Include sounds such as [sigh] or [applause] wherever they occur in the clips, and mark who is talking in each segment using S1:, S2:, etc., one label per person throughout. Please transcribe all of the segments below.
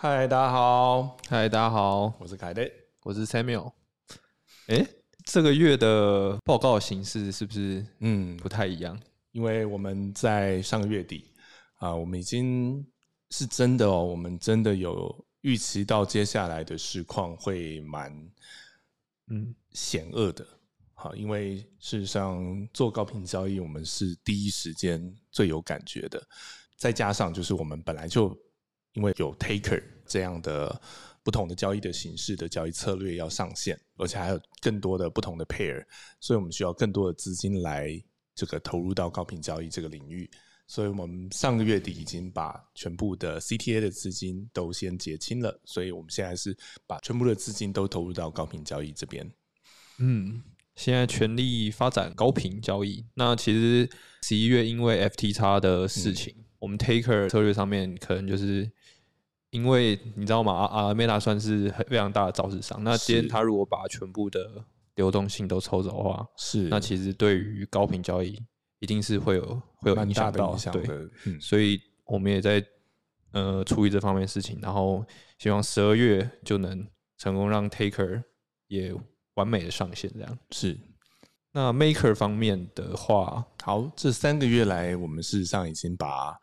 S1: 嗨，大家好，
S2: 嗨，大家好，
S1: 我是凯德。
S2: 我是 Samuel。哎，这个月的报告形式是不是
S1: 嗯，
S2: 不太一样？
S1: 因为我们在上个月底啊，我们已经是真的哦，我们真的有预期到接下来的市况会蛮
S2: 嗯
S1: 险恶的。好，因为事实上做高频交易，我们是第一时间最有感觉的。再加上就是我们本来就因为有 Taker 这样的不同的交易的形式的交易策略要上线，而且还有更多的不同的 pair，所以我们需要更多的资金来这个投入到高频交易这个领域。所以我们上个月底已经把全部的 CTA 的资金都先结清了，所以我们现在是把全部的资金都投入到高频交易这边。
S2: 嗯，现在全力发展高频交易。那其实十一月因为 FT 叉的事情，我们 Taker 策略上面可能就是因为你知道吗？阿阿 Meta 算是非常大的造市商。那今天他如果把全部的流动性都抽走的话，
S1: 是
S2: 那其实对于高频交易一定是会有会有
S1: 蛮
S2: 影响
S1: 的影响
S2: 对。所以我们也在呃处理这方面的事情，然后希望十二月就能成功让 Taker 也完美的上线。这样，
S1: 是。
S2: 那 Maker 方面的话，
S1: 好，这三个月来，我们事实上已经把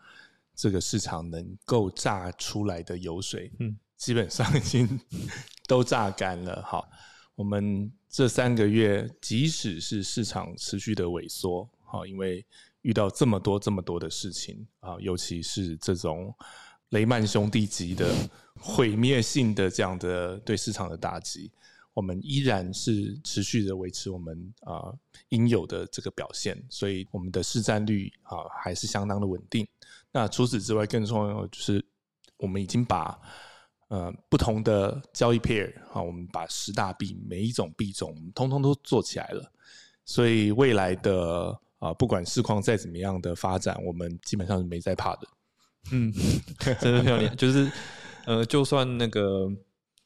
S1: 这个市场能够榨出来的油水，嗯
S2: 嗯，
S1: 基本上已经 [laughs] 都榨干了。好，我们这三个月，即使是市场持续的萎缩，好，因为遇到这么多这么多的事情啊，尤其是这种雷曼兄弟级的毁灭性的这样的对市场的打击，我们依然是持续的维持我们啊、应有的这个表现，所以我们的市占率啊、还是相当的稳定。那除此之外，更重要的就是我们已经把呃不同的交易 pair 啊，我们把十大币每一种币种通通都做起来了，所以未来的啊、不管市况再怎么样的发展，我们基本上是没在怕的。
S2: 嗯，[laughs] 真的漂亮，就是呃，就算那个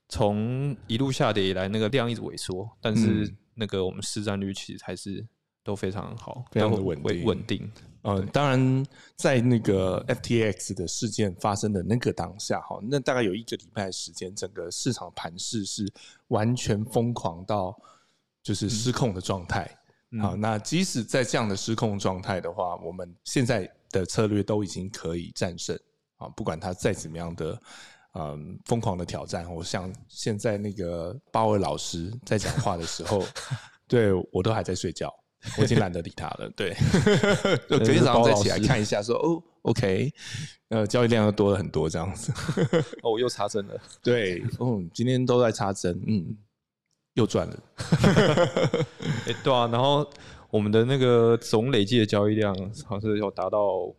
S2: 从一路下跌以来，那个量一直萎缩，但是
S1: 嗯
S2: 那个我们市占率其实还是都非常好，
S1: 非常的
S2: 都
S1: 稳定
S2: 稳定。
S1: 嗯，当然，在那个 FTX 的事件发生的那个当下，哈，那大概有一个礼拜的时间，整个市场盘势是完全疯狂到就是失控的状态。好，那即使在这样的失控状态的话，我们现在的策略都已经可以战胜啊，不管它再怎么样的。嗯，疯狂的挑战，我像现在那个八位老师在讲话的时候，[laughs] 对我都还在睡觉，我已经懒得理他了。[laughs] 对，就隔天早上再起来看一下说，哦，OK，呃，交易量又多了很多这样子。[laughs]
S2: 哦，又插针了。
S1: 对，哦，今天都在插针，嗯，又赚了。
S2: 哎、对啊，然后我们的那个总累计的交易量好像是有达到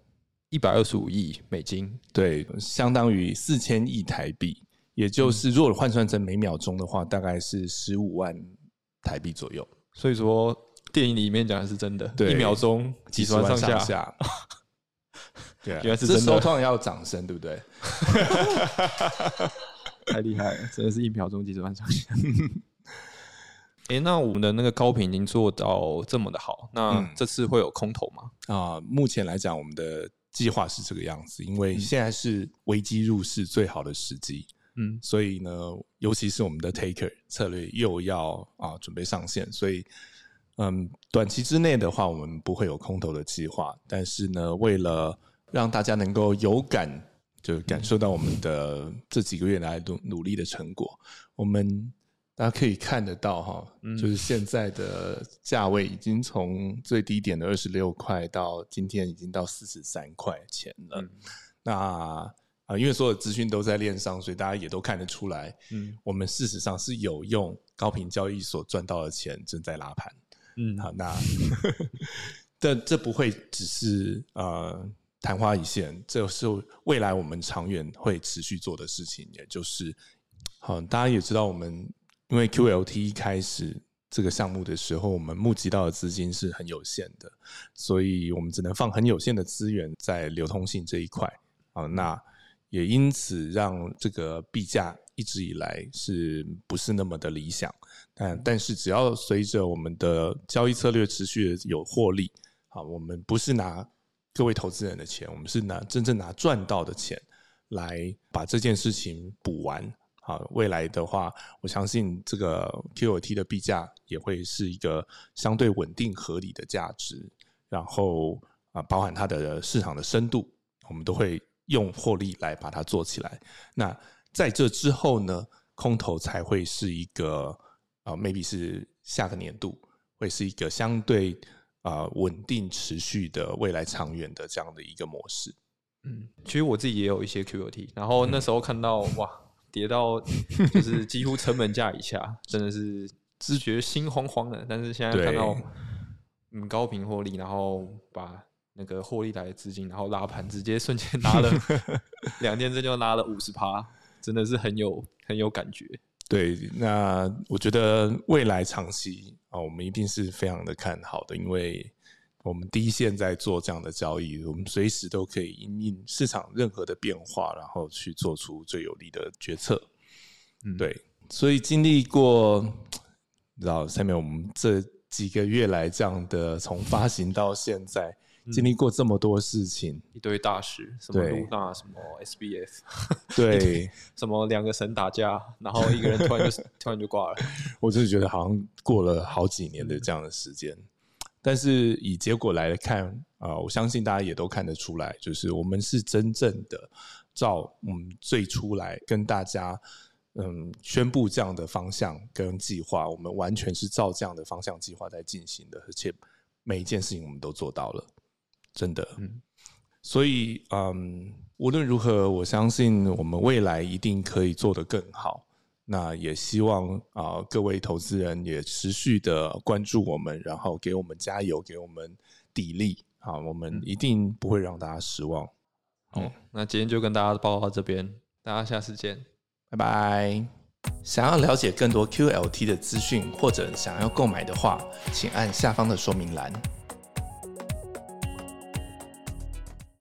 S2: 一百二十五亿美金，
S1: 对，相当于四千亿台币，也就是如果换算成每秒钟的话，大概是十五万台币左右，
S2: 所以说电影里面讲的是真的，
S1: 对
S2: 一秒钟几十万上下。
S1: 下。[laughs] 对啊，
S2: 原来是真的
S1: 这时候通常要掌声，对不对？[laughs]
S2: 太厉害了，真的是一秒钟几十万上下。[laughs] 哎、那我们的那个高频已经做到这么的好，那
S1: 嗯
S2: 这次会有空投吗？
S1: 啊、目前来讲，我们的计划是这个样子，因
S2: 嗯
S1: 为现在是危机入市最好的时机，
S2: 嗯，
S1: 所以呢，尤其是我们的 Taker 策略又要啊准备上线，所以嗯，短期之内的话，我们不会有空头的计划，但是呢，为了让大家能够有感，就感受到我们的这几个月来努努力的成果，我们。大家可以看得到哈，就是现在的价位已经从最低点的二十六块到今天已经到四十三块钱了。那啊、因为所有资讯都在链上，所以大家也都看得出来，
S2: 嗯
S1: 我们事实上是有用高频交易所赚到的钱正在拉盘。
S2: 嗯，
S1: 好，那 [laughs] 但这不会只是呃昙花一现，这是未来我们长远会持续做的事情，也就是好，大家也知道我们因为 QLT 一开始这个项目的时候，我们募集到的资金是很有限的，所以我们只能放很有限的资源在流通性这一块啊。那也因此让这个币价一直以来是不是那么的理想？但但是只要随着我们的交易策略持续的有获利，啊，我们不是拿各位投资人的钱，我们是拿真正拿赚到的钱来把这件事情补完。好，未来的话，我相信这个 QOT 的币价也会是一个相对稳定合理的价值。然后啊，包含它的市场的深度，我们都会用获利来把它做起来。那在这之后呢，空头才会是一个啊，maybe 是下个年度会是一个相对啊稳定持续的未来长远的这样的一个模式。
S2: 嗯，其实我自己也有一些 QOT，然后那时候看到哇，跌到 [laughs] 就是几乎成本价以下，真的是只觉心慌慌的。但是现在看到。嗯，高频获利，然后把那个获利来的资金，然后拉盘，直接瞬间拉了 [laughs] 两天，这就拉了五十趴，真的是很有很有感觉。
S1: 对，那我觉得未来长期啊，我们一定是非常的看好的，因为我们第一线在做这样的交易，我们随时都可以因应市场任何的变化，然后去做出最有利的决策。嗯，对，所以经历过，你知道下面我们这。几个月来，这样的从发行到现在，经历过这么多事情，
S2: 一堆大事，什么露娜，什么 SBF，
S1: 对，[laughs]
S2: 什么两个神打架，然后一个人突然就 [laughs] 突然就挂了，[laughs]
S1: 我就是觉得好像过了好几年的这样的时间，但是以结果来看啊，我相信大家也都看得出来，就是我们是真正的照我们最初来跟大家。嗯，宣布这样的方向跟计划，我们完全是照这样的方向计划在进行的，而且每一件事情我们都做到了，真的。嗯，所以嗯，无论如何，我相信我们未来一定可以做得更好。那也希望啊，各位投资人也持续的关注我们，然后给我们加油，给我们砥砺啊，我们一定不会让大家失望。
S2: 好，那今天就跟大家报告到这边，大家下次见。
S1: 拜拜！想要了解更多 QLT 的资讯，或者想要购买的话，请按下方的说明栏。